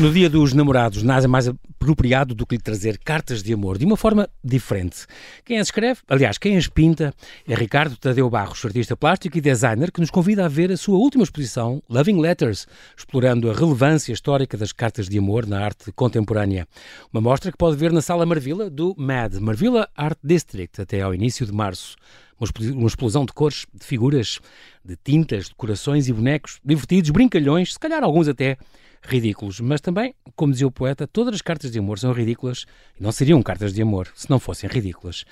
No dia dos namorados, nada mais apropriado do que lhe trazer cartas de amor de uma forma diferente. Quem as escreve, aliás, quem as pinta, é Ricardo Tadeu Barros, artista plástico e designer, que nos convida a ver a sua última exposição, Loving Letters, explorando a relevância histórica das cartas de amor na arte contemporânea. Uma mostra que pode ver na Sala Marvila do MAD, Marvila Art District, até ao início de março uma explosão de cores, de figuras, de tintas, de corações e bonecos, divertidos, brincalhões, se calhar alguns até ridículos. Mas também, como dizia o poeta, todas as cartas de amor são ridículas e não seriam cartas de amor se não fossem ridículas.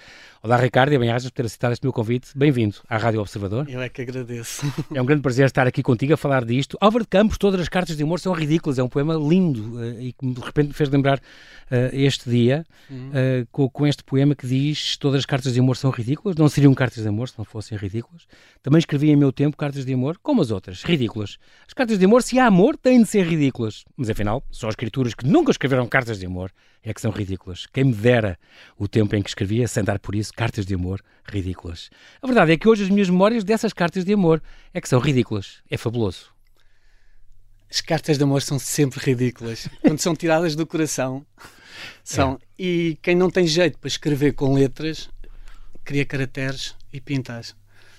Olá, Ricardo, e bem-ajas por ter aceitado este meu convite. Bem-vindo à Rádio Observador. Eu é que agradeço. É um grande prazer estar aqui contigo a falar disto. Álvaro de Campos, todas as cartas de amor são ridículas. É um poema lindo uh, e que de repente me fez lembrar uh, este dia uhum. uh, com, com, este poema que diz todas as cartas de amor são ridículas. Não seriam cartas de amor se não fossem ridículas. Também escrevi em meu tempo cartas de amor, como as outras, ridículas. As cartas de amor, se há amor, têm de ser ridículas. Mas afinal, só escrituras que nunca escreveram cartas de amor é que são ridículas. Quem me dera o tempo em que escrevia, sem dar por isso, cartas de amor ridículas. A verdade é que hoje as minhas memórias dessas cartas de amor é que são ridículas. É fabuloso. As cartas de amor são sempre ridículas. Quando são tiradas do coração, são. É. E quem não tem jeito para escrever com letras, cria caracteres e pintas.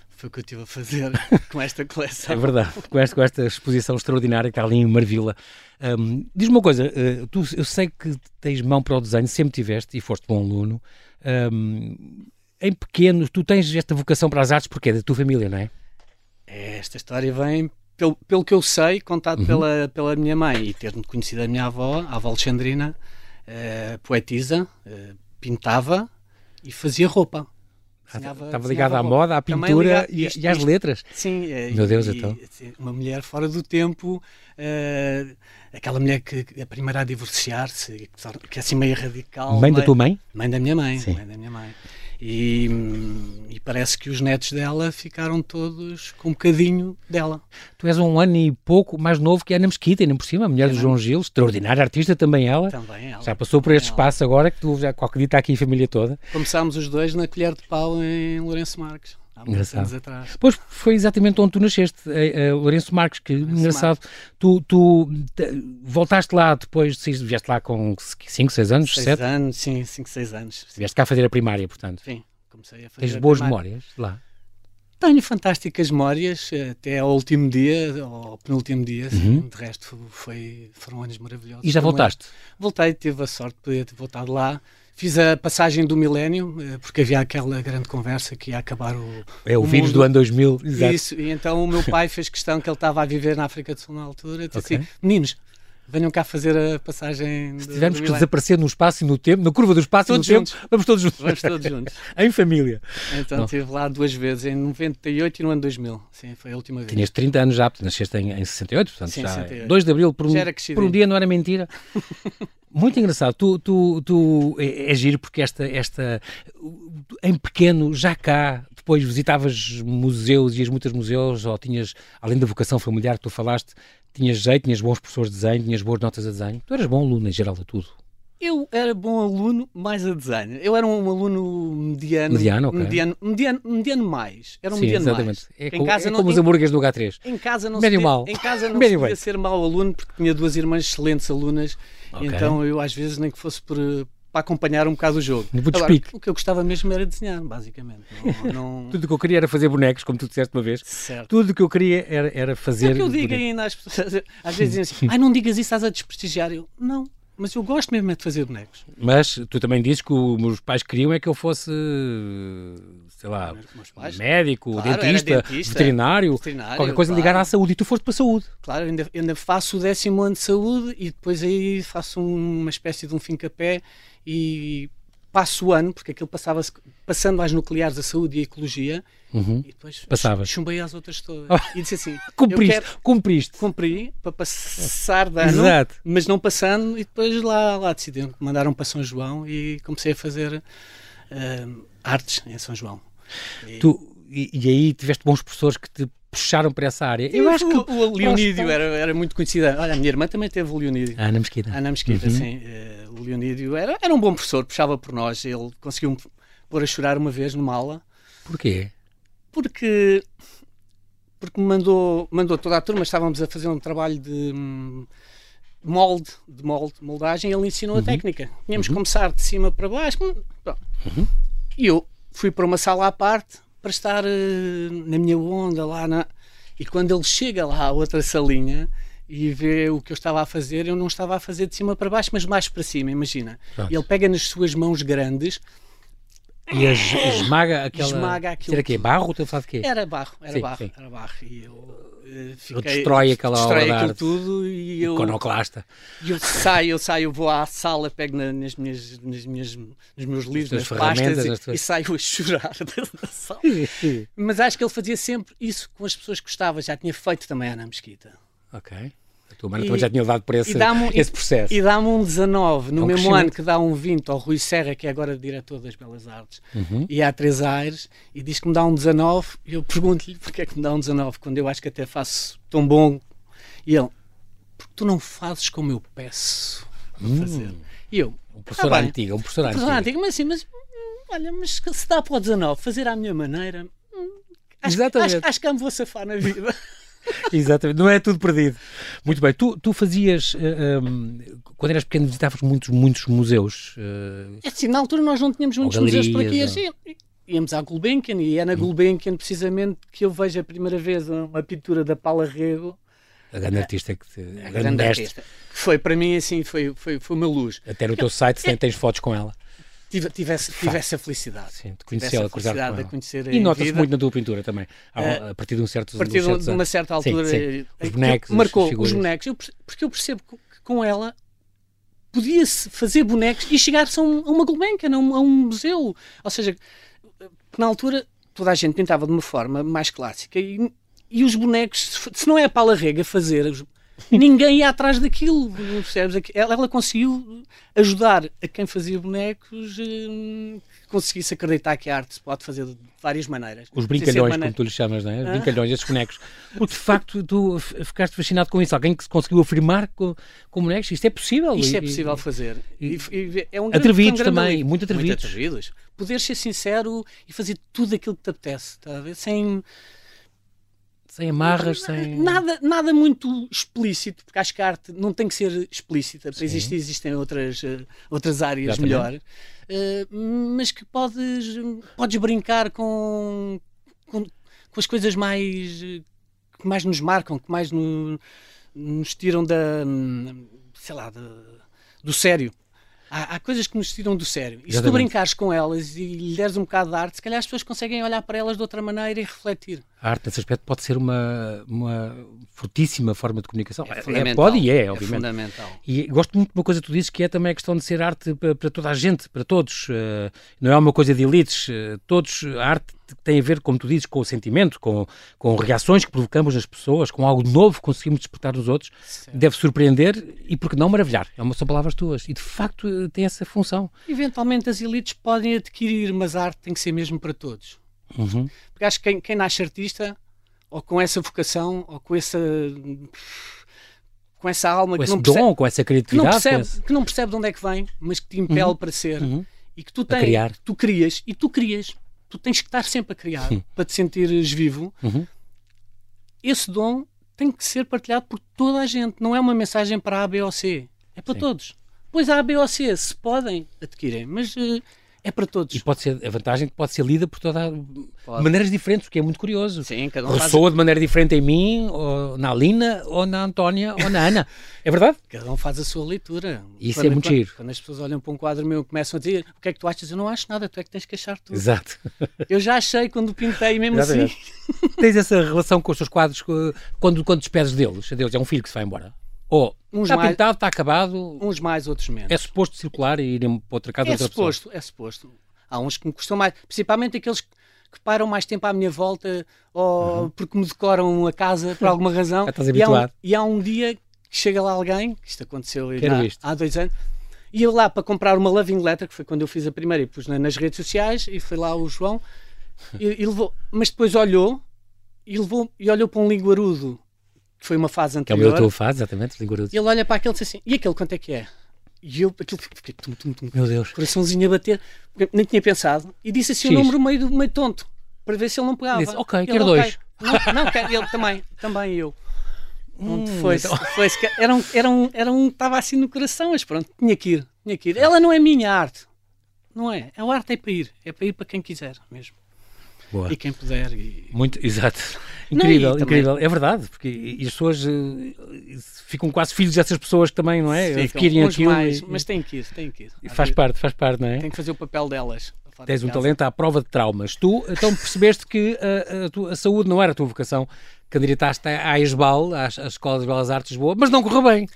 Foi o que eu estive a fazer com esta coleção. É verdade, com esta, com esta exposição extraordinária que está ali em Marvila. Um, Diz-me uma coisa, uh, tu, eu sei que tens mão para o desenho, sempre tiveste e foste bom aluno. Um, em pequeno, tu tens esta vocação para as artes porque é da tua família, não é? Esta história vem, pelo, pelo que eu sei, contado uhum. pela, pela minha mãe e ter-me conhecido a minha avó, a avó Alexandrina, uh, poetisa, uh, pintava e fazia roupa. Desenhava, Estava ligada à moda, à pintura e, isto, e, às letras. Sim. Eh, Meu Deus, e, então. Uma mulher fora do tempo, uh, aquela mulher que é a primeira a divorciar-se, que é assim meio radical. Mãe da tua mãe? Mãe da minha mãe. Sim. Mãe da minha mãe. E, e, parece que os netos dela ficaram todos com um bocadinho dela. Tu és um ano e pouco mais novo que a Ana Mesquita, ainda por cima, a mulher é do João Gil, extraordinária artista também ela. Também ela. Já passou por este espaço agora que tu já qualquer dia está aqui a família toda. Começámos os dois na colher de pau em Lourenço Marques há muitos anos atrás. Pois foi exatamente onde tu nasceste, a, a Lourenço Marques, que Lourenço engraçado. Tu, tu te, voltaste lá depois, vieste lá com 5, 6 anos? 6 anos, sim, 5, 6 anos. Vieste cá a fazer a primária, portanto. Sim, comecei a fazer. Tens boas primária. memórias lá? Tenho fantásticas memórias, até ao último dia, ao penúltimo dia, uhum. de resto foi, foram anos maravilhosos. E já voltaste? Voltei, tive a sorte de poder ter voltado lá. Fiz a passagem do milénio, eh, porque havia aquela grande conversa que ia acabar o. É o, o vírus do ano 2000, exato. Isso, e então o meu pai fez questão que ele estava a viver na África do Sul na altura. Disse okay. assim: meninos, venham cá fazer a passagem. Se tivermos que desaparecer no espaço e no tempo, na curva do espaço todos e no juntos. tempo, vamos todos juntos. Vamos todos juntos. em família. Então estive lá duas vezes, em 98 e no ano 2000. Sim, foi a última vez. Tinhas 30 anos já, nasceste em, em 68, portanto Sim, já. 68. 2 de abril, por um, por um dia não era mentira. Muito engraçado. Tu, tu, tu é, é giro porque esta, esta em pequeno, já cá, depois visitavas museus, ias muitos museus, ou tinhas, além da vocação familiar que tu falaste, tinhas jeito, tinhas bons professores de desenho, tinhas boas notas a desenho. Tu eras bom aluno em geral a tudo. Eu era bom aluno, mais a desenho. Eu era um aluno mediano. Mediano, ok. Mediano, mediano, mediano mais. Era um Sim, mediano exatamente. mais. É, em casa é não, como os hambúrgueres do H3. Em casa não Médio se mal. Em casa não Médio se podia ser mau aluno porque tinha duas irmãs excelentes alunas. Okay. Então eu às vezes nem que fosse por, para acompanhar um bocado o jogo. Agora, o que eu gostava mesmo era desenhar, basicamente. Não, não... Tudo o que eu queria era fazer bonecos, como tu disseste uma vez. Certo. Tudo o que eu queria era, era fazer. É que eu digo ainda às pessoas, às vezes dizem assim: ai, não digas isso, estás a desprestigiar. Eu, não, mas eu gosto mesmo é de fazer bonecos. Mas tu também dizes que os meus pais queriam é que eu fosse, sei lá, médico, claro, dentista, dentista veterinário, veterinário, qualquer coisa claro. ligada à saúde. E tu foste para a saúde. Claro, ainda, ainda faço o décimo ano de saúde e depois aí faço uma espécie de um fim-capé e passo o ano, porque aquilo passava passando às nucleares da saúde e a ecologia, uhum. e depois Passavas. chumbei às outras todas. Oh. E disse assim: cumpriste, quero, cumpriste. Cumpri para passar de ano, Exato. mas não passando, e depois lá, lá decidi, mandaram para São João e comecei a fazer uh, artes em São João. E... Tu, e, e, aí tiveste bons professores que te puxaram para essa área. Eu acho que o, Leonídio era, era muito conhecida. Olha, a minha irmã também teve o Leonídio. A Ana Mesquita. A Ana Mesquita, uhum. sim. Uh, o Leonídio era, era um bom professor, puxava por nós. Ele conseguiu me pôr a chorar uma vez numa aula. Porquê? Porque porque me mandou, mandou toda a turma, estávamos a fazer um trabalho de hum, molde, de molde, moldagem, ele ensinou Uhum. a técnica. Tínhamos que começar de cima para baixo. Uhum. E eu fui para uma sala à parte para estar eh, na minha onda lá na... E quando ele chega lá à outra salinha e vê o que eu estava a fazer, eu não estava a fazer de cima para baixo, mas mais para cima, imagina. Pronto. Ele pega nas suas mãos grandes, E es- esmaga aquela. Esmaga aquilo que é barro? De quê? era barro, era Sim, barro, sim. era barro. E eu fiquei... Ele destrói aquela destrói obra de aquilo tudo e eu... Iconoclasta. E eu saio, eu saio, vou à sala, pego na- nas minhas, nas minhas, nos meus livros, nas pastas nas e, tuas- e saio a chorar da sala. Mas acho que ele fazia sempre isso com as pessoas que gostava, já tinha feito também Ana Mesquita. ok. A tua mãe também já tinha levado por esse, esse processo. E dá-me um 19, no É um mesmo ano que dá um 20 ao Rui Serra, que é agora diretor das Belas Artes, Uhum. e há três aires, e diz que me dá um 19, e eu pergunto-lhe porque é que me dá um 19, quando eu acho que até faço tão bom. E ele, porque tu não fazes como eu peço para fazer. E eu, Um professor "Ah, antigo, um professor Professor antigo. antigo, mas assim, mas hum, olha, mas se dá para o 19 fazer à minha maneira, hum, acho, Exatamente. acho, acho que me vou safar na vida. Exatamente, não é tudo perdido. Muito bem, tu, tu fazias, eh, um, quando eras pequeno, visitavas muitos, muitos museus. eh, É assim, na altura nós não tínhamos muitos Ou museus por aqui. galerias, Assim, íamos à Gulbenkian e é na Gulbenkian precisamente que eu vejo a primeira vez uma pintura da Paula Rego, a grande artista que te, a grande grande artista. Que foi para mim assim, foi, foi, foi uma luz. Até no teu site tem, tens fotos com ela. Tive, tivesse, tivesse a felicidade. Sim, de conhecê-la, a cruzar com ela. conhecer E nota-se muito na tua pintura também. Eh, a partir de um certo a partir de, certos de uma certa Sim, altura sim. eh, Os bonecos, marcou os bonecos Eu porque eu percebo que com ela podia-se fazer bonecos e chegar-se a, um- a uma Gulbenkian, a um, a um museu ou seja, na altura toda a gente pintava de uma forma mais clássica e, e os bonecos, se não é a Paula Rega fazer ninguém ia atrás daquilo percebes? ela, ela conseguiu ajudar a quem fazia bonecos que conseguisse acreditar que a arte se pode fazer de várias maneiras Os brincalhões, maneira- como tu lhes chamas, não é? Os Ah. brincalhões, esses bonecos. Porque de facto tu ficaste fascinado com isso. Alguém que se conseguiu afirmar com, com bonecos. Isto é possível. Isto E- é possível e- fazer. e- E, é um grande- Atrevidos um grande também, alívio. muito atrevidos. atrevidos. Poder ser sincero e fazer tudo aquilo que te apetece, está a ver? Sem Sem amarras, sem. nada, nada muito explícito, porque acho que a arte não tem que ser explícita. Para existir, existem outras, eh, outras áreas Exatamente. melhores, Eh, mas que podes, podes brincar com, com, com as coisas mais que mais nos marcam, que mais no- nos tiram da sei lá, da- do sério. Há, há coisas que nos tiram do sério. E se tu brincares com elas e lhe deres um bocado de arte, se calhar as pessoas conseguem olhar para elas de outra maneira e refletir. A arte, nesse aspecto, pode ser uma, uma fortíssima forma de comunicação. É, fundamental. pode e é, obviamente. fundamental. E gosto muito de uma coisa que tu dizes que é também a questão de ser arte para, para toda a gente, para todos. Eh, não é uma coisa de elites. eh, todos, a arte tem a ver, como tu dizes, com o sentimento, com, com reações que provocamos nas pessoas, com algo novo que conseguimos despertar nos outros. Deve surpreender e, porque não, maravilhar. É uma, são palavras tuas. E, de facto, eh, tem essa função. Eventualmente as elites podem adquirir, mas a arte tem que ser mesmo para todos. Uhum. Porque acho que quem, quem nasce artista, ou com essa vocação, ou com essa, com essa alma Com que esse não, percebe, dom, com essa que, não criatividade. com percebe, esse- que não percebe de onde é que vem, mas que te impele para ser. Uhum. E que tu tens, tu crias, e tu crias. Tu tens que estar sempre a criar Sim. para te sentires vivo. Uhum. Esse dom tem que ser partilhado por toda a gente. Não é uma mensagem para A, B ou C. É para Sim. todos. Pois A, B ou C se podem adquirem, mas eh, é para todos. E pode ser, a vantagem é que pode ser lida por toda Pode. maneiras diferentes, o que é muito curioso. Sim, cada um, faz, Ressoa de maneira diferente em mim, ou na Alina, ou na Antónia, ou na Ana. É verdade? cada um faz a sua leitura. Isso Quando- é muito quando, giro. Quando as pessoas olham para um quadro meu e começam a dizer o que é que tu achas, eu não acho nada, tu é que tens que achar tudo. Exato. Eu já achei quando pintei, mesmo assim. Tens essa relação com os teus quadros quando, quando despedes deles? É um filho que se vai embora. Ou Uns está mais- pintado, está acabado, Uns mais, outros menos. é suposto circular e irem para outra casa É outra pessoa. suposto, é suposto. Há uns que me custam mais, principalmente aqueles que param mais tempo à minha volta ou porque me decoram a casa por alguma razão. Já estás e, há um, habituado. e há um dia que chega lá alguém, que isto aconteceu isto. há dois anos, e eu lá para comprar uma loving letter, que foi quando eu fiz a primeira e pus na- nas redes sociais, e foi lá o João, e, e levou, mas depois olhou e, levou, e olhou para um linguarudo, foi uma fase Que é o meu anterior, tua fase, exatamente, linguarudo. e ele olha para aquele e diz assim, e aquele quanto é que é? E eu, aquilo, fiquei tum, tum, tum, Meu Deus. coraçãozinho a bater, nem tinha pensado, e disse assim X. o número meio, meio tonto, para ver se ele não pegava. Disse, ok, Ele, quero dois. Não, não quero, ele também, também eu. Hum, foi, então... foi era um, era um, era um, estava assim no coração, mas pronto, tinha que ir, tinha que ir. Ela não é minha arte, não é? A arte é para ir, é para ir para quem quiser mesmo. Boa. E quem puder. E... Muito, exato. Incrível, não, incrível. Também... É verdade, porque e as pessoas uh, ficam quase filhos dessas pessoas também, não é? Adquirem aquilo. Mais, e... Mas tem que ir, tem que ir. Faz parte, faz parte, não é? Tem que fazer o papel delas. Tens um talento à prova de traumas. Tu, então, percebeste que a, a, a saúde não era a tua vocação. Candidataste à ESBAL, à, à Escola de Belas Artes de Lisboa, mas não correu bem.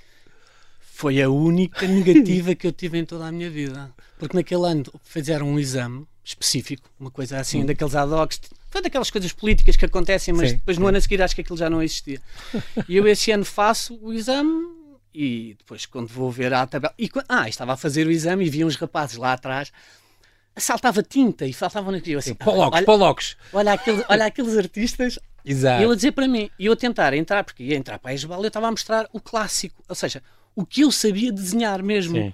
Foi a única negativa que eu tive em toda a minha vida. Porque naquele ano fizeram um exame específico, uma coisa assim, hum. daqueles ad hocs, foi daquelas coisas políticas que acontecem, mas sim, depois no sim. ano a seguir acho que aquilo já não existia. e eu esse ano faço o exame e depois quando vou ver a tabela. E, ah, estava a fazer o exame e vi uns rapazes lá atrás. Saltava tinta e faltavam naquilo assim. Polocos, polocos. Olha, aqueles, olha aqueles artistas Exato. E ele a dizer para mim, e eu a tentar entrar, porque ia entrar para a Esbal, eu estava a mostrar o clássico, ou seja, o que eu sabia desenhar mesmo. Sim.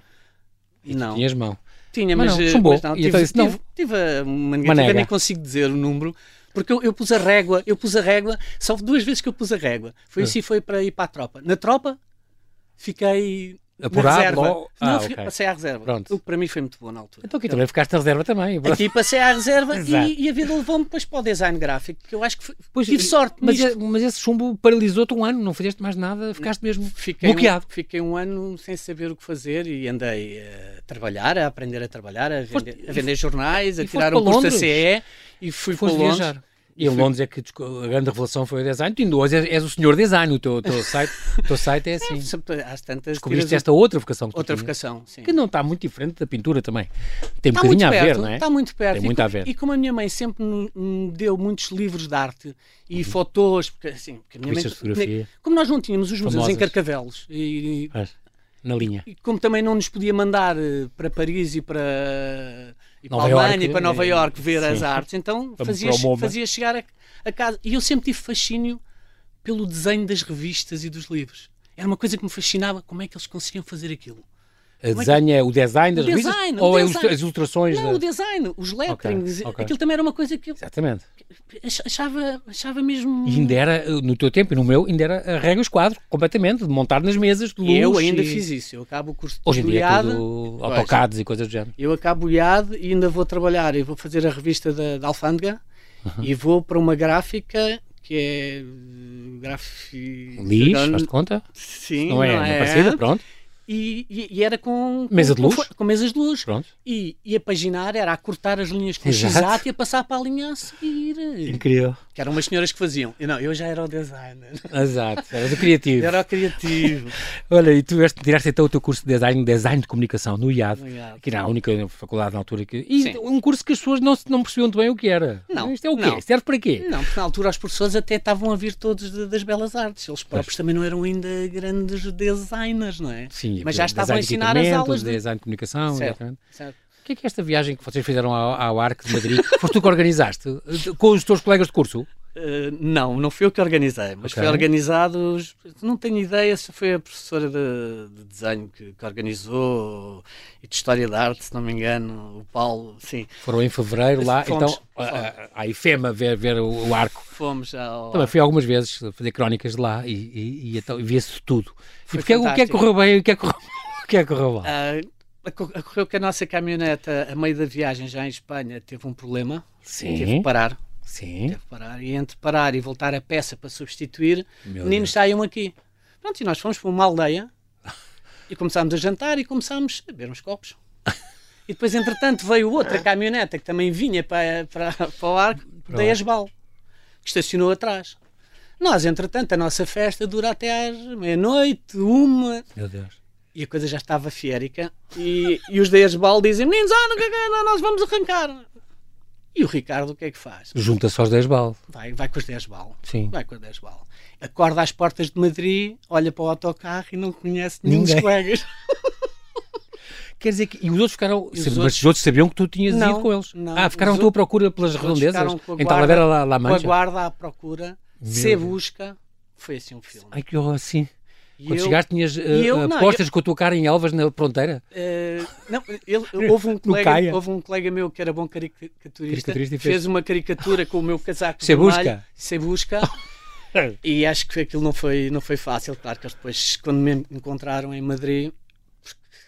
E não. Tinhas mão. Tinha, mas, mas, chumbou. mas não, tive, então tive, não. tive uma negativa, nem consigo dizer o número, porque eu, eu, pus a régua, eu pus a régua, só duas vezes que eu pus a régua. Foi assim, foi para ir para a tropa. Na tropa, fiquei Apurado, reserva. Logo... Ah, não, okay. passei à reserva. Pronto. O que para mim foi muito bom na altura. Então aqui também ficaste na reserva também. Aqui passei à reserva e, e, a vida levou-me depois para o design gráfico, que eu acho que foi, pois, tive sorte mas, mas esse chumbo paralisou-te um ano, não fizeste mais nada, ficaste mesmo fiquei bloqueado. Um, fiquei um ano sem saber o que fazer e andei a trabalhar, a aprender a trabalhar, a vender, a vender jornais, a tirar um curso da CE e fui para Londres. Viajar. E em Londres é que a grande revelação foi o design. Tu ainda hoje és, és o senhor design, o teu, teu site, o teu site é assim. É, às tantas Descobriste esta outra vocação que Outra vocação, sim. Que não está muito diferente da pintura também. Tem um está bocadinho a ver, não é? Está muito perto. Tem muito e, a ver. E como a minha mãe sempre me deu muitos livros de arte e uhum. fotos, porque assim, porque a minha mãe, fotografia. como nós não tínhamos os museus em Carcavelos e, na linha. E como também não nos podia mandar eh, para Paris e para, e para a Alemanha e para Nova Iorque ver sim. as artes, então fazia, fazia chegar a, a casa. E eu sempre tive fascínio pelo desenho das revistas e dos livros. Era uma coisa que me fascinava como é que eles conseguiam fazer aquilo. A desenho é, é, o design das o revistas? Design, ou design. é as ilustrações? Não, o design, os letterings. Okay, okay. Aquilo também era uma coisa que eu Exatamente. achava, achava mesmo. E ainda era, no teu tempo e no meu, ainda era a regra os quadros, completamente, de montar nas mesas de luz. Eu ainda e... fiz isso. Eu acabo o curso de Hoje em dia é tudo AutoCADs e coisas do género. Eu acabo o IAD e ainda vou trabalhar. Eu vou fazer a revista da, da Alfândega uhum. e vou para uma gráfica que é. Gráfica. Lis, faz de conta? Sim, não é, não é, é parecida, pronto. E, e, e, era com, Mesa de luz? Com, com mesas de luz. Pronto. E, e a paginar era a cortar as linhas com o x e a passar para a linha a seguir. Incrível. Que eram umas senhoras que faziam. Eu, não, eu já era o designer. Exato, era do criativo. era o criativo. Olha, e tu tiraste então o teu curso de design, design de comunicação no IAD, no IAD. que era a única faculdade na altura. Que, e Sim. um curso que as pessoas não, não percebiam muito bem o que era. Não. Isto é o quê? Não. Serve para quê? Não, porque na altura os professores até estavam a vir todos de, das belas artes. Eles próprios pois. também não eram ainda grandes designers, não é? Sim, mas já estavam a ensinar as aulas de design de comunicação. Certo, certo. O que é que é esta viagem que vocês fizeram ao, ao Arco de Madrid? Foste tu que organizaste? Com os teus colegas de curso? Uh, não, não fui eu que organizei, mas okay. foi organizado. Não tenho ideia se foi a professora de, de desenho que, que, organizou e de História da Arte, se não me engano, o Paulo. Sim. Foram em fevereiro lá, fomos, então, fomos. a IFEMA ver, ver o, o arco. Fomos ao. Também fui algumas vezes fazer crónicas de lá e, e, e então, via-se tudo. Foi e porque, o que é que correu bem e o que é que correu, o que é que correu mal? Uh, Ocorreu que a nossa caminhoneta, a meio da viagem já em Espanha, teve um problema. Sim. Teve que parar. Sim. Teve parar. E entre parar e voltar a peça para substituir, Meu meninos Deus. saiam aqui. Pronto, e nós fomos para uma aldeia e começámos a jantar e começámos a beber uns copos. E depois, entretanto, veio outra caminhoneta que também vinha para, para, para o arco da Esbal, que estacionou atrás. Nós, entretanto, a nossa festa dura até às meia-noite, uma. Meu Deus e a coisa já estava fiérica e, e os da Esbal dizem meninos, ah, não, nós vamos arrancar e o Ricardo o que é que faz? Junta-se aos 10 bal. Vai, vai com os 10 bal. Sim. Vai com os 10 bal. Acorda às portas de Madrid, olha para o autocarro e não conhece nenhum dos colegas. Quer dizer que. E os outros ficaram. Os outros... Mas os outros sabiam que tu tinhas não, ido com eles. Não, ah, ficaram à tua procura pelas redondezas? Em Talavera lá, lá Mancha? Com a guarda à procura, se busca. Foi assim um filme. Ai que horror, assim. Quando eu, chegaste, tinhas uh, eu, apostas não, eu, com a tua cara em Elvas na fronteira? Uh, não, ele, houve, um colega, houve um colega meu que era bom caricaturista, caricaturista fez, fez uma caricatura com o meu casaco se busca. se busca. e acho que aquilo não foi, não foi fácil. Claro que eles depois, quando me encontraram em Madrid,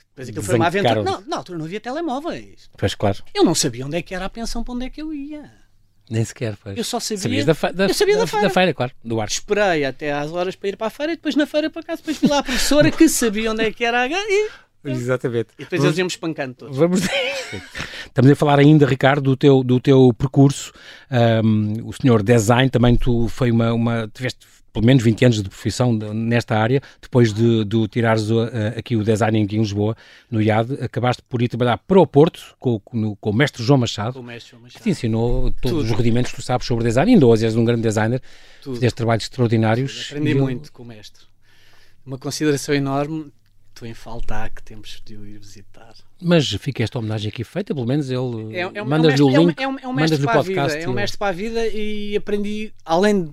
depois aquilo foi uma aventura. Não, na altura não havia telemóveis. Pois, claro. Eu não sabia onde é que era a pensão, para onde é que eu ia. Nem sequer, pois. Eu só sabia. Sabias da, da, eu sabia da, da, feira. da feira, claro, do ar. Esperei até às horas para ir para a feira e depois na feira para casa. Depois fui lá a professora que sabia onde é que era a. E, Exatamente. e depois eles iam-me espancando todos. Vamos. Estamos a falar ainda, Ricardo, do teu, do teu percurso. Um, o senhor design também tu foi uma, uma tiveste pelo menos 20 anos de profissão nesta área, depois de, de tirares uh, aqui o design aqui em Lisboa, no IAD, acabaste por ir trabalhar para o Porto com, no, com o mestre João Machado, mestre João Machado. que te ensinou todos Tudo. os rudimentos que tu sabes sobre design, ainda hoje és um grande designer, Tudo. fizeste trabalhos extraordinários. Aprendi E eu- muito com o mestre. Uma consideração enorme. Estou em falta que temos de o ir visitar. Mas fica esta homenagem aqui feita, pelo menos ele É, é um- mandas-lhe é um o mestre- link, é um, é um mandas-lhe mestre o para a podcast. vida. É um mestre para a vida e aprendi, além de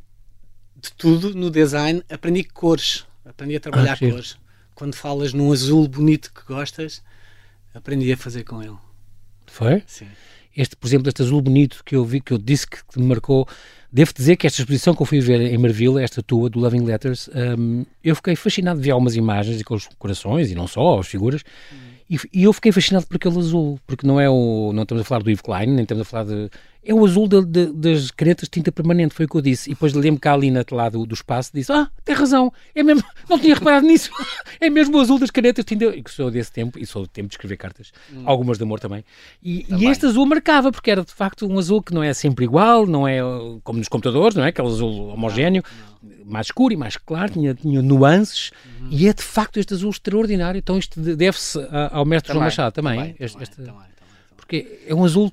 tudo, no design, aprendi cores. Aprendi a trabalhar Ah, cores. Quando falas num azul bonito que gostas, aprendi a fazer com ele. Foi? Sim. este, por exemplo, este azul bonito que eu vi, que eu disse que me marcou, devo dizer que esta exposição que eu fui ver em Marvila, esta tua, do Loving Letters, hum, eu fiquei fascinado de ver algumas imagens e com os corações, e não só, as figuras, e, e eu fiquei fascinado por aquele azul, porque não é o, não estamos a falar do Yves Klein, nem estamos a falar de, é o azul de- de- das canetas de tinta permanente, foi o que eu disse, e depois lembro que a Alina lá do, do espaço disse, ah, tem razão, é mesmo, não tinha reparado nisso, é mesmo o azul das canetas de tinta, e que sou desse tempo, e sou do tempo de escrever cartas, algumas de amor também, e, e este azul marcava, porque era de facto um azul que não é sempre igual, não é uh, como nos computadores, não é? Aquele azul homogéneo, mais escuro e mais claro, tinha, tinha nuances, Uhum. e é de facto este azul extraordinário, então isto de- deve-se ao mestre João Também, Machado também, também, este- também, este- também, também. porque é um azul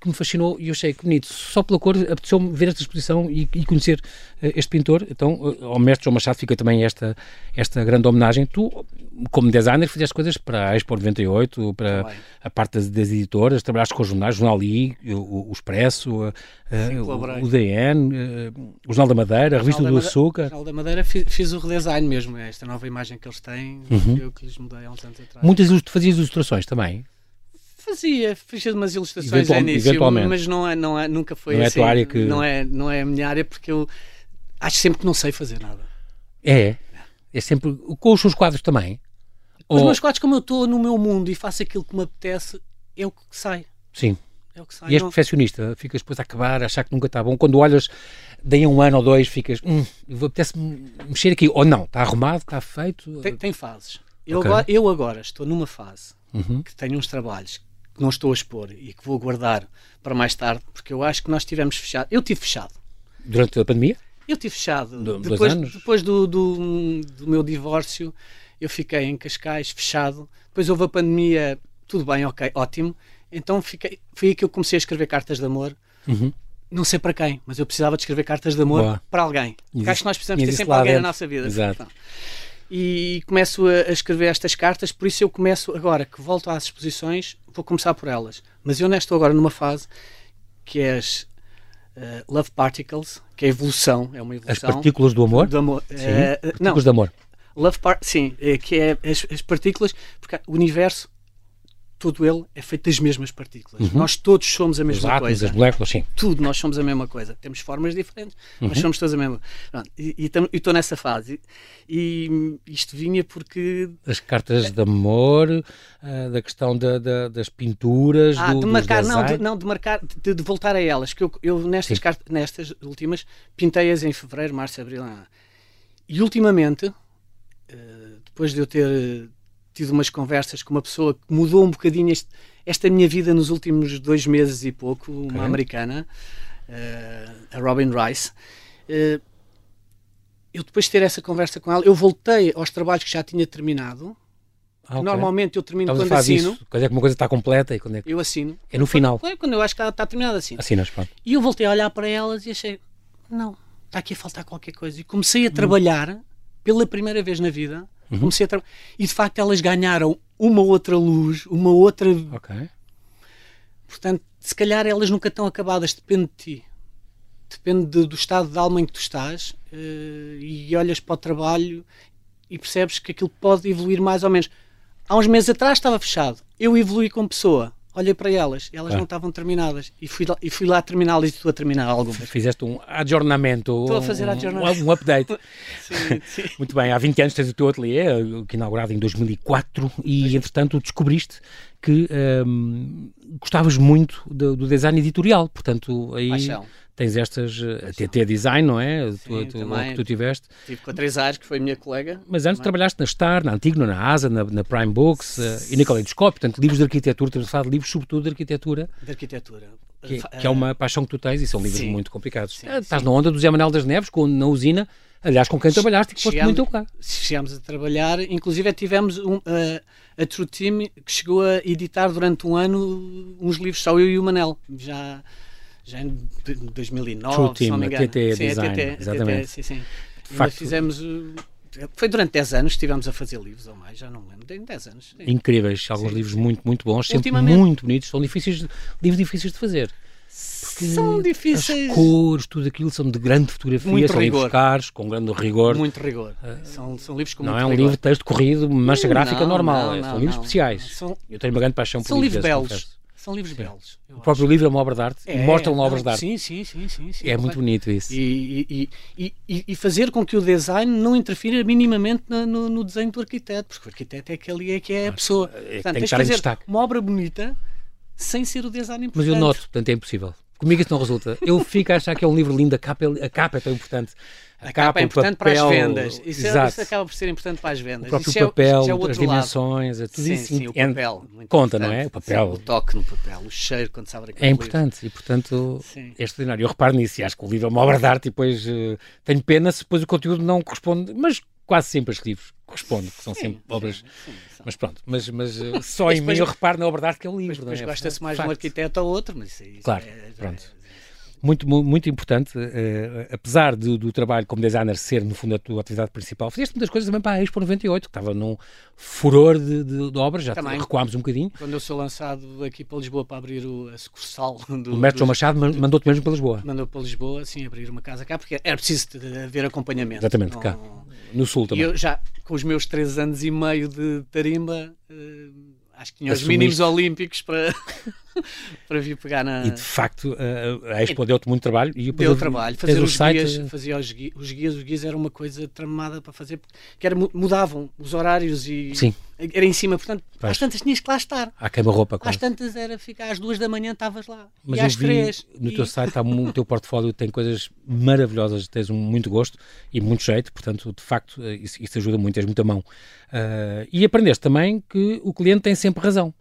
que me fascinou e eu achei que bonito. Só pela cor apeteceu-me ver esta exposição e, e conhecer eh, este pintor. Então, eh, ao mestre João Machado fica também esta, esta grande homenagem. Tu, como designer, fizeste coisas para a Expo 98, para a parte das, das editoras, trabalhaste com os jornais, o Jornal I, o, o Expresso, eh, Sim, o, o DN, o Jornal da Madeira, a Revista do Madeira- Açúcar. Jornal da Madeira fi- fiz, o redesign mesmo. Esta nova imagem que eles têm, Uhum. eu que lhes mudei há uns anos atrás. Muitas fazias ilustrações também. Fazia, fiz umas ilustrações Eventual- início, eventualmente. mas não é, não é, nunca foi Não é a assim. tua área que- Não é, não é a minha área porque eu acho sempre que não sei fazer nada. É. É sempre. Com os seus quadros também. Os Ou- meus quadros, como eu estou no meu mundo e faço aquilo que me apetece, é o que sai. Sim. É o que sai. E és Não- perfeccionista, ficas depois a acabar, a achar que nunca está bom. Quando olhas, daí a um ano ou dois, ficas, hum, apetece-me mexer aqui. Ou não, está arrumado, está feito. tem, tem fases. Eu, Ok. agora, eu agora estou numa fase Uhum. que tenho uns trabalhos que não estou a expor e que vou guardar para mais tarde, porque eu acho que nós tivemos fechado. Eu tive fechado. Durante a pandemia? Eu tive fechado. Do- depois anos? depois do, do, do meu divórcio, eu fiquei em Cascais, fechado. Depois houve a pandemia, tudo bem, ok, ótimo. Então fiquei, foi aí que eu comecei a escrever cartas de amor. Uhum. Não sei para quem, mas eu precisava de escrever cartas de amor Boa. para alguém. Existe- acho que nós precisamos ter sempre alguém na dentro. nossa vida. Exato. Então, E começo a, escrever estas cartas, por isso eu começo agora que volto às exposições, vou começar por elas. Mas eu nesta estou agora numa fase que é as eh, Love Particles, que é a evolução, é uma As evolução. partículas do amor? do amor. Sim. Não, Partículas de amor. Love Part, sim, que é as, as partículas, porque o universo, todo ele é feito das mesmas partículas. Nós todos somos a Os mesma átomos, coisa. as moléculas, sim. Tudo, nós somos a mesma coisa. Temos formas diferentes, mas somos todos a mesma. Pronto, e estou nessa fase. E, e isto vinha porque As cartas de amor, ah, da questão da- da- das pinturas, Ah, do, de marcar, não, de, não, de marcar, de, de voltar a elas, que eu, eu nestas, cartas, nestas últimas pintei-as em fevereiro, março, abril. ah. E ultimamente, eh, depois de eu ter tido umas conversas com uma pessoa que mudou um bocadinho este- esta minha vida nos últimos dois meses e pouco, uma Ok. americana, eh, a Robin Rice. eh, eu depois de ter essa conversa com ela, eu voltei aos trabalhos que já tinha terminado. Ah, ok. Normalmente eu termino Estavas quando assino. disso. Quando é que uma coisa está completa e quando é que... Eu assino. É no final. Foi quando eu acho que está, está terminado assim. Assinas, pronto. E eu voltei a olhar para elas e achei, não, está aqui a faltar qualquer coisa. E comecei a trabalhar pela primeira vez na vida. Uhum. Comecei a tra- e de facto elas ganharam uma outra luz, uma outra. Ok. Portanto, se calhar elas nunca estão acabadas, depende de ti. Depende de- do estado de alma em que tu estás eh, e olhas para o trabalho e percebes que aquilo pode evoluir mais ou menos. Há uns meses atrás estava fechado. Eu evolui como pessoa. Olhei para elas, elas Ah. não estavam terminadas. E fui lá, e fui lá terminá-las e estou a terminar algumas. Fizeste um adjornamento. Estou a fazer um, adjornamento. Um update. Sim, sim. Muito bem, há 20 anos tens o teu ateliê, que inaugurado em 2004, e entretanto descobriste que hum, gostavas muito do, do design editorial, portanto aí Paixão. Tens estas, eh, a TT Design, não é? Tu- Sim, tu- também. que tu tiveste. Estive com a Três Ares, que foi a minha colega. Mas antes Também. trabalhaste na Star, na Antigno, na Asa, na, na Prime Books eh, e na Kaleidoscópio, portanto livros de arquitetura, temos falado de livros sobretudo de arquitetura, de arquitetura. que, Fa- que é uma paixão que tu tens e são livros Sim. muito complicados. Sim, Estás sim. na onda do Zé Manuel das Neves, com, na usina, aliás com quem trabalhaste e que foste muito teu lugar. chegámos a trabalhar, inclusive tivemos um, a, a True Team que chegou a editar durante um ano uns livros, só eu e o Manel, já, já em 2009, True se Team, não me a engano. TT sim, Design, a TT, exatamente. A TT, sim, sim. Facto- fizemos, uh, foi durante 10 anos que estivemos a fazer livros ou mais, já não me lembro, tem 10 anos. sim. Incríveis, alguns Sim, livros sim. muito, muito bons, sempre muito bonitos, são difíceis, de- livros difíceis de fazer. Porque São difíceis, As cores, tudo aquilo são de grande fotografia, Muito são livros rigor. caros, com grande rigor. muito rigor. São, são livros com não é um rigor. livro de texto corrido, mancha gráfica Não, normal, não, é- são não, livros não. especiais. São, Eu tenho uma grande paixão por são livros livros belos. São livros belos. O próprio livro é uma obra de arte, É, mostra-me não, obras de arte. Sim, sim, sim, sim, sim, é muito bonito isso. E, e, e, e, fazer com que o design não interfira minimamente na- no, no desenho do arquiteto, porque o arquiteto é aquele é que é a pessoa. é Portanto, tem que estar em fazer destaque. uma obra bonita sem ser o design Mas importante. eu noto, portanto é impossível. Comigo isso não resulta. Eu fico a achar que é um livro lindo, a capa, é- a capa é tão importante. A capa é o importante para as papel, vendas. Isso, é- isso acaba por ser importante para as vendas. o próprio Isso é- papel, já é as lado. dimensões, é tudo Sim, isso. sim, o é- papel. conta, não é? O papel. Sim, o toque no papel, o cheiro quando se abre aquele É livro. importante e, portanto, Sim. é extraordinário. Eu reparo nisso e acho que o livro é uma obra de arte e depois eh, tenho pena se depois o conteúdo não corresponde, mas quase sempre os livros correspondem, que são sempre obras. Sim, sim. Mas pronto, mas, mas eh, só Mas em mim depois- eu reparo na obra de arte que é o livro. Mas não é? gosta-se mais de um arquiteto ou outro, mas isso, aí- isso Claro, é, pronto. é- Muito, mu- muito importante, eh, apesar do, do trabalho como designer ser, no fundo, a tua atividade principal, fizeste muitas coisas também para a Expo 98, que estava num furor de, de- de obras, já Também. recuámos um bocadinho. Quando eu sou lançado aqui para Lisboa para abrir o, a sucursal do, O mestre João do- Machado man- mandou-te mesmo para Lisboa, mandou para Lisboa, assim, abrir uma casa cá, porque era preciso haver acompanhamento. Exatamente, Não- cá. no Sul E também. eu já, com os meus três anos e meio de tarimba, eh, acho que tinha os mínimos olímpicos para, para vir pegar na... E de facto a, a Expo deu-te muito trabalho e depois Deu eu- trabalho, fazer os site, guias, fazia os guias, os guias, os guias era uma coisa tramada para fazer, que era, mu- mudavam os horários e Sim. era em cima, portanto, Pois. às tantas tinhas que lá estar. à queima-roupa Às tantas era ficar às duas da manhã, estavas lá. Mas e às três. no e- teu site, mu- o teu portfólio tem coisas maravilhosas, tens muito gosto e muito jeito, portanto, de facto, eh, isso, isso ajuda muito, tens muita mão. Ah, e aprendeste também que o cliente tem sempre razão.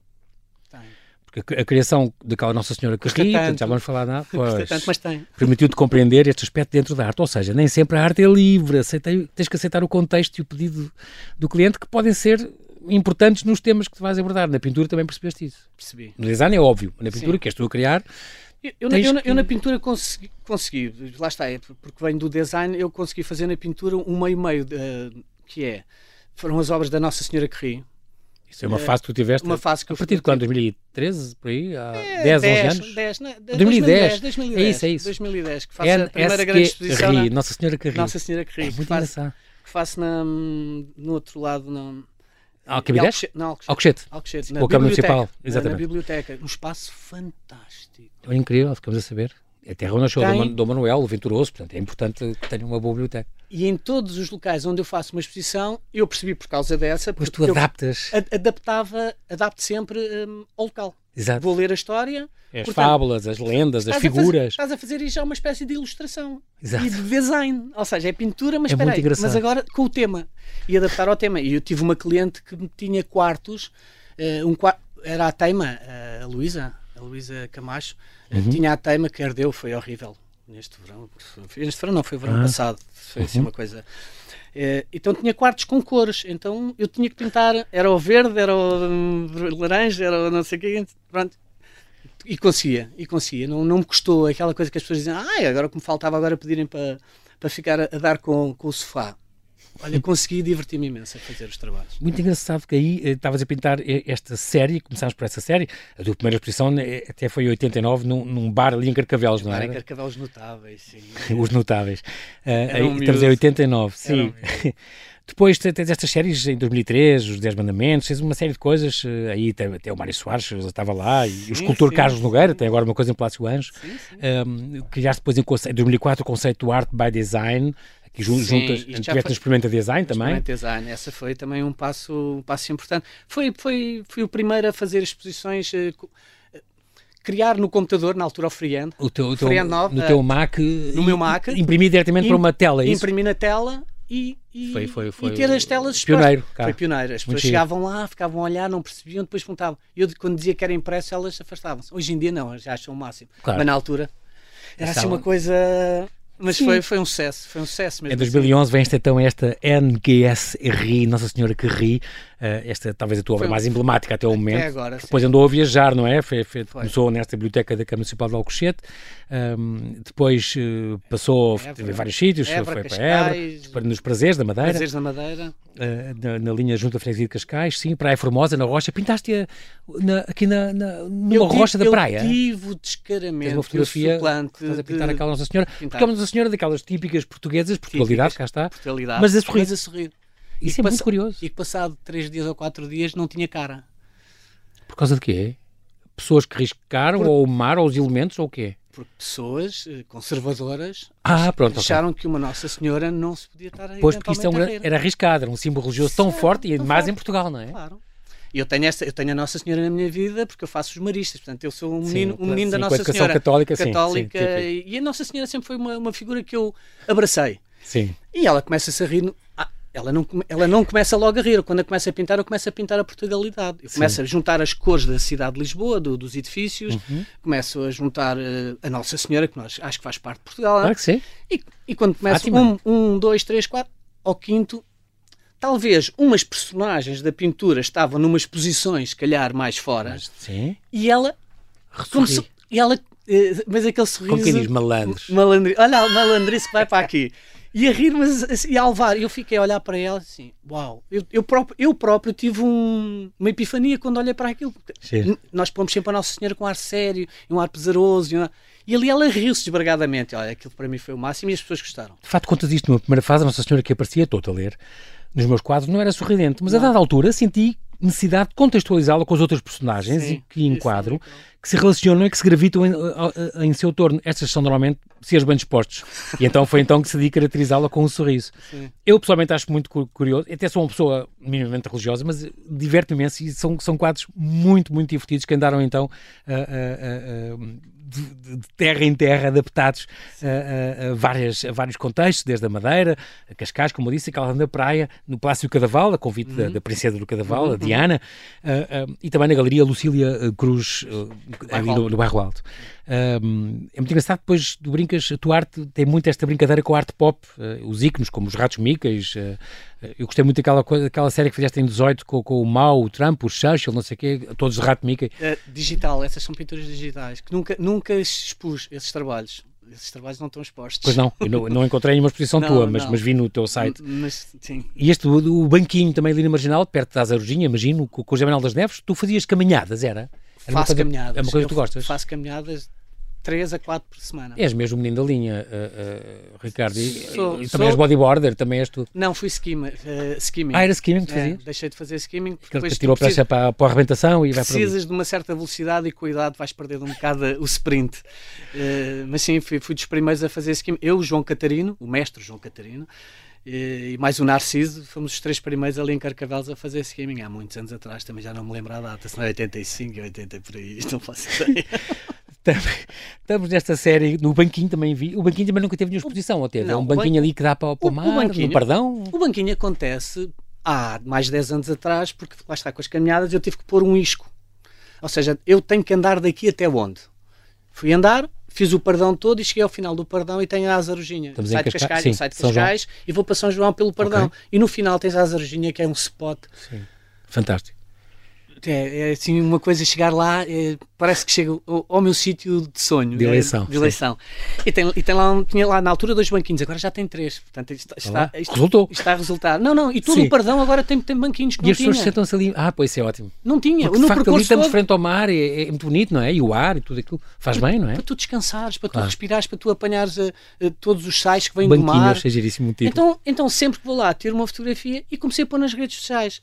A, a criação daquela Nossa Senhora que ri, portanto, tanto. já vamos falar nada, pois, tanto, mas tem. permitiu-te compreender este aspecto dentro da arte. Ou seja, nem sempre a arte é livre, aceitei, tens que aceitar o contexto e o pedido do cliente que podem ser importantes nos temas que vais abordar. Na pintura também percebeste isso. Percebi. No design é óbvio, na pintura Sim. que és tu a criar, Eu, eu na- eu na- eu na pintura consegui, consegui, lá está, é porque venho do design, eu consegui fazer na pintura um meio-meio, eh, que é, foram as obras da Nossa Senhora que ri, isso é uma É, fase que tu tiveste. uma fase que A partir de quando? 2013, por aí? Há É, 10, 11 anos? 10, né? De- 2010. 2010, É isso, é isso. 2010, que faço a primeira NSQ grande exposição ri, na Nossa Senhora que ri. Nossa Senhora que ri, é que muito faço, engraçado. que faço na, no outro lado, na? Alcochete- Não, Alcochete. Alcochete. Na Câmara biblioteca, Municipal, exatamente. Na biblioteca, um espaço fantástico. É incrível, ficamos a saber. É a terra onde nasceu Tem. Dom, Man- Dom Manuel, o Venturoso, portanto é importante que tenha uma boa biblioteca. E em todos os locais onde eu faço uma exposição, eu percebi por causa dessa, Pois tu adaptas. adaptava, adapto sempre hum, ao local. Exato. Vou ler a história. As portanto, fábulas, as lendas, as estás a fazer- figuras. estás a fazer já uma espécie de ilustração Exato. e de design. Ou seja, é pintura, mas É espera aí, mas agora com o tema. E adaptar ao tema. E eu tive uma cliente que tinha quartos, eh, um era a teima, eh, a Luísa, a Luísa Camacho, eh, Uhum. tinha a teima que herdeu, foi horrível. Neste verão, neste verão não, foi verão Ah. passado, foi assim Uhum. uma coisa. Eh, então tinha quartos com cores, então eu tinha que pintar, era o verde, era o hum, laranja, era o não sei o quê, pronto. E conseguia, e conseguia, não, não me custou aquela coisa que as pessoas dizem, ah, agora o que me faltava agora pedirem para, para ficar a, a dar com, com o sofá. Olha, consegui divertir-me imenso a fazer os trabalhos. Muito engraçado que aí eh, estavas a pintar eh, esta série, começámos por essa série, a tua primeira exposição eh, até foi em 89 num, num bar ali em Carcavelos, não é? Em Carcavelos notáveis, sim. Os notáveis. Uh, um estamos em 89, sim. Um Depois tens estas séries em 2003, Os 10 Mandamentos, tens uma série de coisas. Aí até o Mário Soares estava lá, e sim, o escultor sim, Carlos sim. Nogueira tem agora uma coisa em Palácio Anjo. Um, criaste depois em, em 2004 o conceito do Art by Design, que juntas, tiveste no Experimenta Design também. Experimenta Design, essa foi também um passo, um passo importante. Foi, foi, fui o primeiro a fazer exposições. Uh, criar no computador, na altura o Freehand. O teu, o teu, Freehand 9, no teu Mac. No meu Mac. Imprimir diretamente para uma tela, é isso? Imprimir na tela e, e, foi, foi, foi e ter as telas pioneiro. Cá. Foi pioneiro. As pessoas chegavam lá, ficavam a olhar, não percebiam, depois perguntavam. Eu, quando dizia que era impresso, elas afastavam-se. Hoje em dia, não, já acham o máximo. Claro. Mas na altura, era assim uma coisa. Mas foi, foi um sucesso, foi um sucesso mesmo. Em 2011 assim. vem esta, então esta NGS-RI, Nossa Senhora que ri, esta talvez a tua obra mais emblemática até o momento. Até agora, depois andou a viajar, não é? Foi, foi, foi. Começou nesta biblioteca da Câmara Municipal de Alcochete, um, depois uh, passou em vários sítios, Évora, foi Cascais, para Évora, nos Prazeres da Madeira. Prazeres da Madeira. Uh, na, na, linha junto a Freguesia de Cascais, sim, Praia Formosa, na Rocha. Pintaste na, aqui na, na, numa eu rocha tive, da praia. Eu tive o descaramento, uma fotografia, estás a pintar de... aquela Nossa Senhora, pintar. porque é uma Nossa Senhora daquelas típicas portuguesas, Portugalidade, cá está, Portugalidade, mas a sorrir. Mas a sorrir. Isso é muito curioso. E que passado 3 dias ou 4 dias não tinha cara. Por causa de quê? Pessoas que riscaram, Por... ou o mar, ou os elementos, ou o quê? Porque pessoas eh, conservadoras ah, pronto, acharam okay. que uma Nossa Senhora não se podia estar Pois, porque isto é um, era arriscado, era um símbolo religioso tão forte e mais em Portugal, não é? Claro. E eu tenho, esta, eu tenho a Nossa Senhora na minha vida porque eu faço os maristas, portanto eu sou um menino, sim, um menino sim, da Nossa Senhora. católica, católica sim, sim, e a Nossa Senhora sempre foi uma, uma figura que eu abracei. Sim. E ela começa-se a rir. Ela não, ela não começa logo a rir. Quando eu começo a pintar, eu começo a pintar a Portugalidade. Eu começo a juntar as cores da cidade de Lisboa, do, dos edifícios, uhum. começo a juntar uh, a Nossa Senhora, que nós acho que faz parte de Portugal. Claro que sim. E, e quando começo um, um, dois, três, quatro, ao quinto, talvez umas personagens da pintura estavam numas posições, se calhar, mais fora. Sim. E ela começou. E ela, uh, mas aquele sorriso. Como quem diz malandros. Malandri, olha, malandrice que vai para aqui e a rir, mas assim, e a alvar. Eu fiquei a olhar para ela assim, uau. Eu, eu, próprio, eu próprio tive um, uma epifania quando olhei para aquilo. Nós pomos sempre a Nossa Senhora com um ar sério, um ar pesaroso. Um ar... E ali ela riu-se desbragadamente. Olha, aquilo para mim foi o máximo e as pessoas gostaram. De facto, contas isto numa primeira fase, a Nossa Senhora que aparecia, estou a ler, nos meus quadros, não era sorridente, mas não. a dada altura senti necessidade de contextualizá-la com os outros personagens Sim, e que enquadro, que se relacionam e que se gravitam em, em, seu torno. Estas são normalmente seres bem dispostos. E então foi então que decidi caracterizá-la com um sorriso. Sim. Eu pessoalmente acho muito curioso, até sou uma pessoa minimamente religiosa, mas diverto-me imenso e são, são quadros muito, muito divertidos que andaram então a, a, a de, de, terra em terra, adaptados a, a, a, várias, a vários contextos, desde a Madeira, a Cascais, como eu disse, aquela na praia, no Palácio Cadaval, a convite uhum. da, da, Princesa do Cadaval, uhum. a Diana, e também na Galeria Lucília Cruz, uh, ali no, no Bairro Alto. Um, é muito engraçado, depois do Brincas, a tua arte tem muito esta brincadeira com a arte pop, uh, os íconos, como os Ratos Micas. Uh, eu gostei muito daquela, coisa, daquela série que fizeste em 18 com, com o Mao, o Trump, o Churchill, não sei o quê, todos os Rato Mickey. Uh, digital, essas são pinturas digitais, que nunca, nunca expus esses trabalhos. Esses trabalhos não estão expostos. Pois não, eu não, não encontrei nenhuma exposição não, tua, mas, mas vi no teu site. Mas. E este, o, o banquinho também ali na Marginal, perto da Azarujinha, imagino, com, com o Jamanel das Neves, tu fazias caminhadas, era? Era faço coisa, caminhadas. É uma coisa que tu gostas? Faço caminhadas 3 a 4 por semana. És mesmo menino da linha, uh, uh, Ricardo. E, sou, e também sou... és bodyboarder, também és tu. Não, fui skimmer, uh, skimming. Ah, era skimming que é, fazia? deixei de fazer skimming. Porque depois tirou precisa, para, para a arrebentação e vai para Precisas de uma certa velocidade e cuidado, vais perder um bocado o sprint. Mas sim, fui, fui dos primeiros a fazer skimming. Eu, João Catarino, o mestre João Catarino, e, mais o Narciso, fomos os três primeiros ali em Carcavelos a fazer skimming há muitos anos atrás, também já não me lembro a data, se não é 85, 80 por aí, não faço ideia. Estamos nesta série, no banquinho também vi. O banquinho também nunca teve nenhuma exposição, ou teve? Não, é um banquinho ali que dá para, para o, o mar, o banquinho, no perdão? O banquinho acontece há mais de 10 anos atrás, porque lá está com as caminhadas, eu tive que pôr um isco. Ou seja, eu tenho que andar daqui até onde? Fui andar, fiz o pardão todo e cheguei ao final do pardão e tenho a Azarujinha. Sai de Cascais, sim, sai de Cascais e vou para São João pelo pardão. Okay. E no final tens a Azarujinha, que é um spot. Sim. Fantástico É, é assim uma coisa chegar lá, é, parece que chega ao, ao meu sítio de sonho. De eleição. É, de eleição. E tem, e tem lá, tinha lá na altura dois banquinhos, agora já tem três. Portanto, isto, está, isto, Resultou. Está a resultar. Não, não, e todo Sim. o Pardão agora tem, tem banquinhos que E as pessoas tinha. sentam-se ali. Ah, pois isso é ótimo. Não tinha. Porque, de facto, ali estamos todo, frente ao mar, é, é muito bonito, não é? E o ar e tudo aquilo faz bem, não é? para tu descansares, para tu Claro. respirares, para tu apanhares eh, eh, todos os sais que vêm do mar. achei giríssimo o título. Então, então sempre que vou lá ter uma fotografia e comecei a pôr nas redes sociais.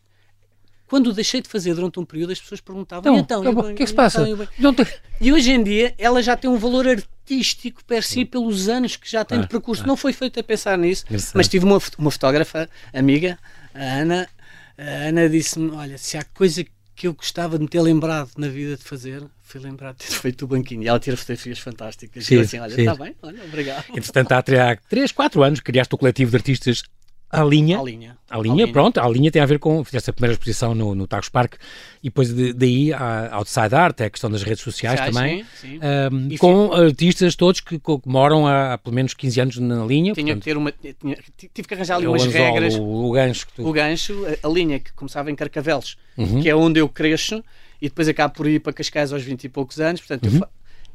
Quando o deixei de fazer durante um período, as pessoas perguntavam Então, "E então, o que é que se passa? então, e bem?" Não tem- E hoje em dia ela já tem um valor artístico per si pelos anos que já tem Ah, de percurso. Não foi feito a pensar nisso, mas tive uma, uma fotógrafa amiga, a Ana. A Ana disse-me: Olha, se há coisa que eu gostava de me ter lembrado na vida de fazer, foi lembrar de ter feito o banquinho. E ela tira fotografias fantásticas. Sim, assim: Olha, está bem, olha, obrigado. Entretanto, há 3, 4 anos criaste o coletivo de artistas à linha. À linha. A linha, pronto, a linha tem a ver com. Fizeste a primeira exposição no, no Tagus Park e depois de- daí a Outside Art, é a questão das redes sociais Sociais, também. sim, sim. E com artistas todos que, que moram há, pelo menos 15 anos na linha. Tinha que portanto, ter uma. Tinha, tive que arranjar ali é umas anzol, regras. o, o gancho que tu. o gancho, a, a linha que começava em Carcavelos, Uhum. que é onde eu cresço, e depois acabo por ir para Cascais aos 20 e poucos anos. Portanto, Uhum. eu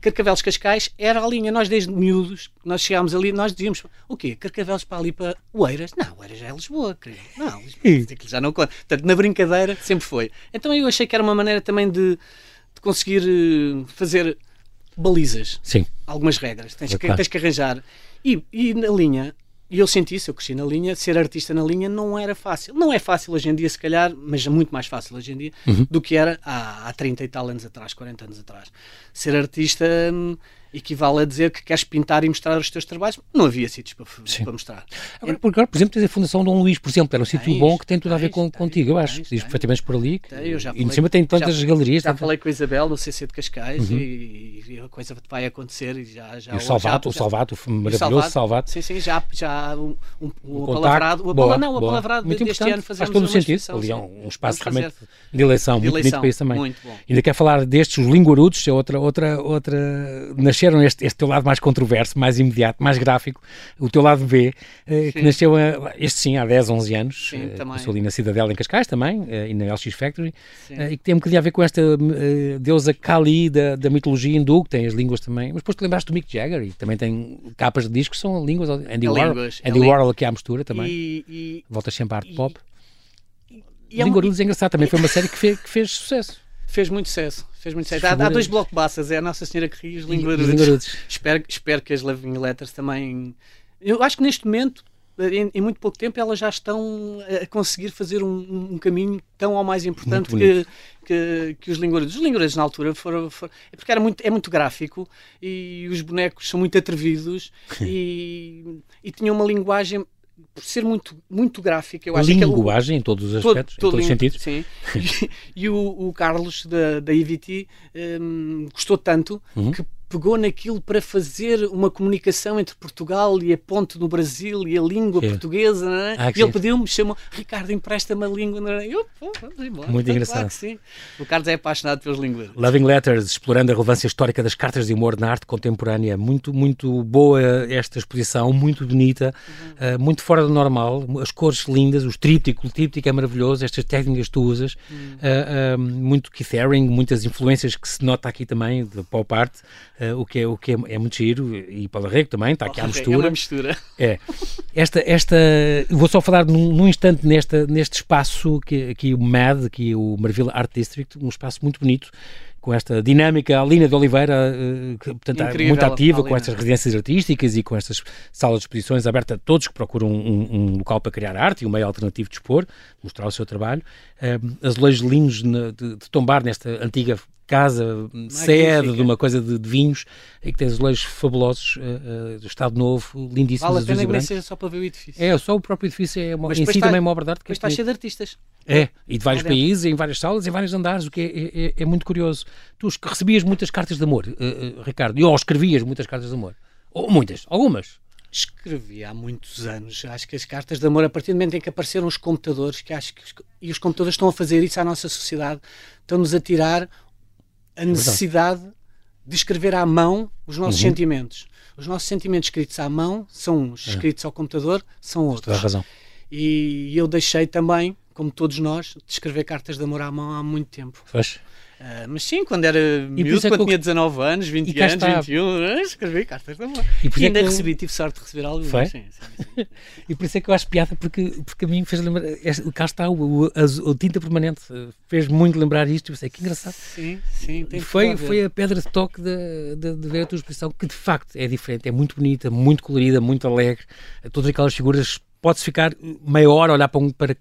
Carcavelos Cascais era a linha. Nós, desde miúdos, nós chegámos ali, nós dizíamos: o quê? Carcavelos para ali para Oeiras? Não, Oeiras já é Lisboa, querido. Não, Lisboa, já não conta. Portanto, na brincadeira sempre foi. Então eu achei que era uma maneira também de, de conseguir eh, fazer balizas Sim, algumas regras, tens, É que, claro. tens que arranjar. E, e na linha, e eu senti isso, eu cresci na linha, ser artista na linha não era fácil. Não é fácil hoje em dia, se calhar, mas é muito mais fácil hoje em dia Uhum. do que era há, há 30 e tal anos atrás, 40 anos atrás. Ser artista hum, equivale a dizer que queres pintar e mostrar os teus trabalhos. Não havia sítios para, para mostrar. Agora, porque agora, por exemplo, tens a Fundação Dom Luís, por exemplo, era um sítio Tens, bom que tem tudo a ver tens, com, tens, contigo, eu acho. tens, Diz tens. perfeitamente por ali. que- Eu já e em cima tem tantas já- galerias. Já tantas- falei com a Isabel no CC de Cascais Uhum. e, e a coisa vai acontecer. E, já, já, E o Salvato, já- o Salvato, o maravilhoso Salvato. Sim, sim, já, já um, um, o contacto, palavrado, o boa, não, o palavrado Muito deste importante, ano faz fazemos todo o sentido. Ali é um, um espaço realmente de eleição, muito bonito para isso também. Ainda quer falar destes, os linguarudos, é outra, outra, outra. Nasceram este, este teu lado mais controverso, mais imediato, mais gráfico, o teu lado B, eh, que nasceu, a- este sim, há 10, 11 anos. Sim. Começou ali na Cidadela, em Cascais também, eh, e na LX Factory, e que tem um bocadinho a ver com esta deusa Kali da, da mitologia hindu, que tem as línguas também. Mas depois te lembraste do Mick Jagger, e também tem capas de discos que são línguas. Andy É Warhol, línguas, é Andy Warhol aqui à mistura também. E, e, Voltas sempre à arte e- pop. e é um- Linguarudos é engraçado, também foi uma série que fez, que fez sucesso. fez muito sucesso. Fez muito sucesso. Há, há dois blockbusters, é a Nossa Senhora que ri e os Linguarudos. os Linguarudos. Espero, espero que as Living Letters também. Eu acho que neste momento, em, em muito pouco tempo, elas já estão a conseguir fazer um, um caminho tão ou mais importante que, que, que os Linguarudos. Os Linguarudos, na altura, foram. foram é porque era muito, é muito gráfico e os bonecos são muito atrevidos e, e tinham uma linguagem. Por ser muito, muito gráfica, eu acho que é o- Linguagem em todos os todo- aspectos, em todo todos os sentidos. Sim. E, e o, o Carlos da, da EVT hum, gostou tanto Uhum. que pegou naquilo para fazer uma comunicação entre Portugal e a ponte no Brasil e a língua Sim. portuguesa. É? Ah, e ele pediu-me, chamou Ricardo, empresta-me a língua. É? Eu, pô, vamos embora. Muito Claro engraçado. sim. O Carlos é apaixonado pelas línguas. Loving Letters, explorando a relevância histórica das cartas de humor na arte contemporânea. Muito, muito boa esta exposição, muito bonita, eh, muito fora do normal. As cores lindas, os trípticos, o tríptico é maravilhoso, estas técnicas que tu usas. eh, eh, muito Keith Haring, muitas influências que se nota aqui também, de pop art, eh, o que, é, o que é, é muito giro. E Paulo Rego também, está aqui à É mistura. uma mistura. É. Esta, esta, vou só falar num, num instante nesta, neste espaço que aqui o MAD, aqui o Marville Art District, um espaço muito bonito, com esta dinâmica, a Lina de Oliveira, eh, que, portanto, é Incrível, muito ativa, com estas residências artísticas e com estas salas de exposições abertas a todos que procuram um, um local para criar arte e um meio alternativo de expor, mostrar o seu trabalho. Eh, azulejos lindos na- de, de tombar nesta antiga casa, sede de uma coisa de, de vinhos, e que tem azulejos fabulosos, eh, eh, do Estado Novo, lindíssimos, Vale a azuis pena e só para ver o edifício. É, só o próprio edifício é uma, Mas em si está- também é uma obra de arte que é está bonito. cheio de artistas. É, e de vários países, em várias salas, em vários andares, o que é, é- é muito curioso. Tu recebias muitas cartas de amor, eh, Ricardo, e ou escrevias muitas cartas de amor. Ou muitas, algumas. Escrevi há muitos anos. Acho que as cartas de amor, a partir do momento em que apareceram os computadores, que acho que os, e os computadores estão a fazer isso à nossa sociedade, estão-nos a tirar a necessidade de escrever à mão os nossos Uhum. sentimentos. Os nossos sentimentos escritos à mão são uns, escritos ao computador são Toda a outros. razão. E eu deixei também como todos nós, de escrever cartas de amor à mão há muito tempo. Faz. Uh, mas sim, quando era miúdo, é quando tinha 19 anos, 20 anos, está... 21, escrevi cartas de amor. E, e ainda que... recebi, tive sorte de receber algumas. Foi? Sim, sim, sim. e por isso é que eu acho piada, porque, porque a mim fez lembrar, cá está o, o, a, o tinta permanente, fez muito lembrar isto, eu sei que engraçado. Sim, sim, tem foi, a foi a pedra de toque de, de, de ver a tua exposição, que de facto é diferente, é muito bonita, muito colorida, muito alegre, todas aquelas figuras, pode-se ficar meia hora a olhar para um para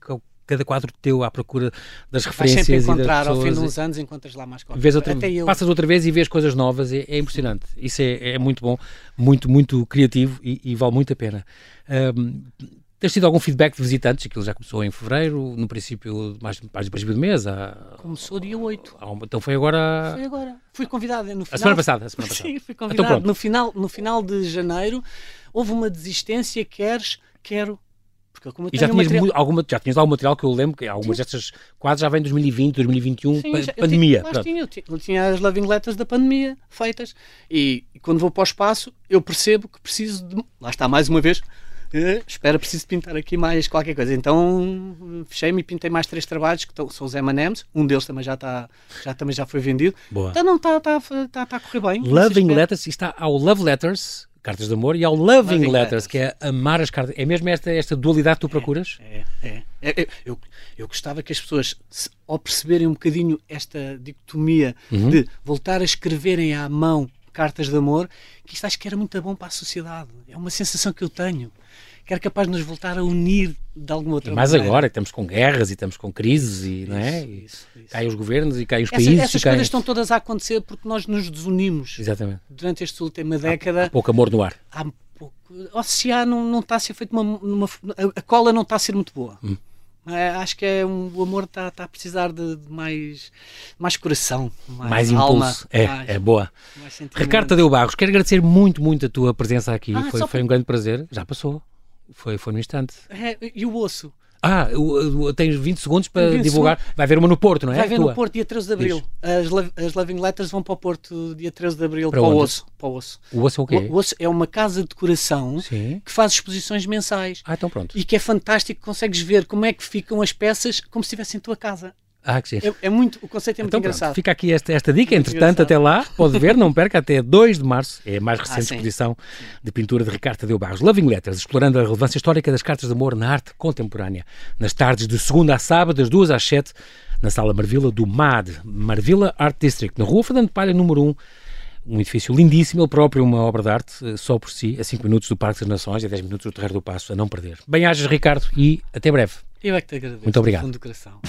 cada quadro teu à procura das referências Vais sempre encontrar, e das ao fim de uns anos encontras lá mais coisas. Outra, Passas outra vez e vês coisas novas, é, é impressionante. Isso é, é, muito bom, muito, muito criativo e, e vale muito a pena. Um, Tens tido algum feedback de visitantes? Aquilo já começou em fevereiro, no princípio, mais, mais do princípio do mês? Há... Começou dia 8. Então foi agora. Foi agora. Fui convidado no final. A semana passada. A semana passada. Sim, fui convidado. Então, no, final, no final de janeiro houve uma desistência, queres, quero, porque como e já tinhas, material... alguma, já tinhas algum material que eu lembro que algumas destas quadros já vêm de 2020, 2021, Sim, já, pandemia. Eu tinha, eu, tinha, eu tinha as loving letters da pandemia feitas e, e, quando vou para o espaço eu percebo que preciso de. Lá está, mais uma vez. Uh, espera, preciso pintar aqui mais qualquer coisa. Então fechei-me e pintei mais três trabalhos que são os M&M's. Um deles também já está, já também já foi vendido. Boa. Então não está, está, está, está a correr bem. Loving Letters está ao Love Letters cartas de amor, e ao Loving, Loving letters, letters, que é amar as cartas. É mesmo esta, esta dualidade que tu procuras? É, é. é, é eu, eu gostava que as pessoas, se, ao perceberem um bocadinho esta dicotomia uhum. de voltar a escreverem à mão cartas de amor, que isto acho que era muito bom para a sociedade. É uma sensação que eu tenho que era capaz de nos voltar a unir de alguma outra e mais maneira. agora, estamos com guerras e estamos com crises e, isso, não é? Isso, isso. caem os governos e caem os Essa, países. Essas caem... coisas estão todas a acontecer porque nós nos desunimos. Exatamente. Durante esta última década. Há, há pouco amor no ar. Há pouco. O oceano não, não está a ser feito uma, uma, A cola não está a ser muito boa. Hum. É, acho que é um, o amor está tá a precisar de, de, mais, mais coração, mais, mais alma, impulso. É, mais, é boa. Ricardo Tadeu Barros, quero agradecer muito, muito a tua presença aqui. Ah, foi, foi um grande prazer. Já passou. Foi, foi no instante. É, e o osso? Ah, tens 20 segundos para 20 divulgar. Segundos. Vai haver uma no Porto, não é? Vai haver no Porto dia 13 de Abril. As, as Loving Letters vão para o Porto dia 13 de Abril para, para o osso. Para o osso. O osso é o quê? O, osso é uma casa de decoração Sim. que faz exposições mensais. Ah, então pronto. E que é fantástico, consegues ver como é que ficam as peças como se estivessem em tua casa. Ah, que é, é, muito, o conceito é muito então, engraçado. Pronto, fica aqui esta, esta dica, muito entretanto, engraçado. até lá, pode ver, não perca, até 2 de março, é a mais recente ah, exposição de pintura de Ricardo Tadeu Barros. Loving Letters, explorando a relevância histórica das cartas de amor na arte contemporânea. Nas tardes de segunda a sábado, das 2 às 7, na Sala Marvila do MAD, Marvila Art District, na Rua Fernando Palha, número 1, um edifício lindíssimo, ele próprio uma obra de arte, eh, só por si, a 5 minutos do Parque das Nações e a 10 minutos do Terreiro do Passo, a não perder. Bem-ajas, Ricardo, e até breve. Eu é que te agradeço. Muito obrigado. fundo do coração.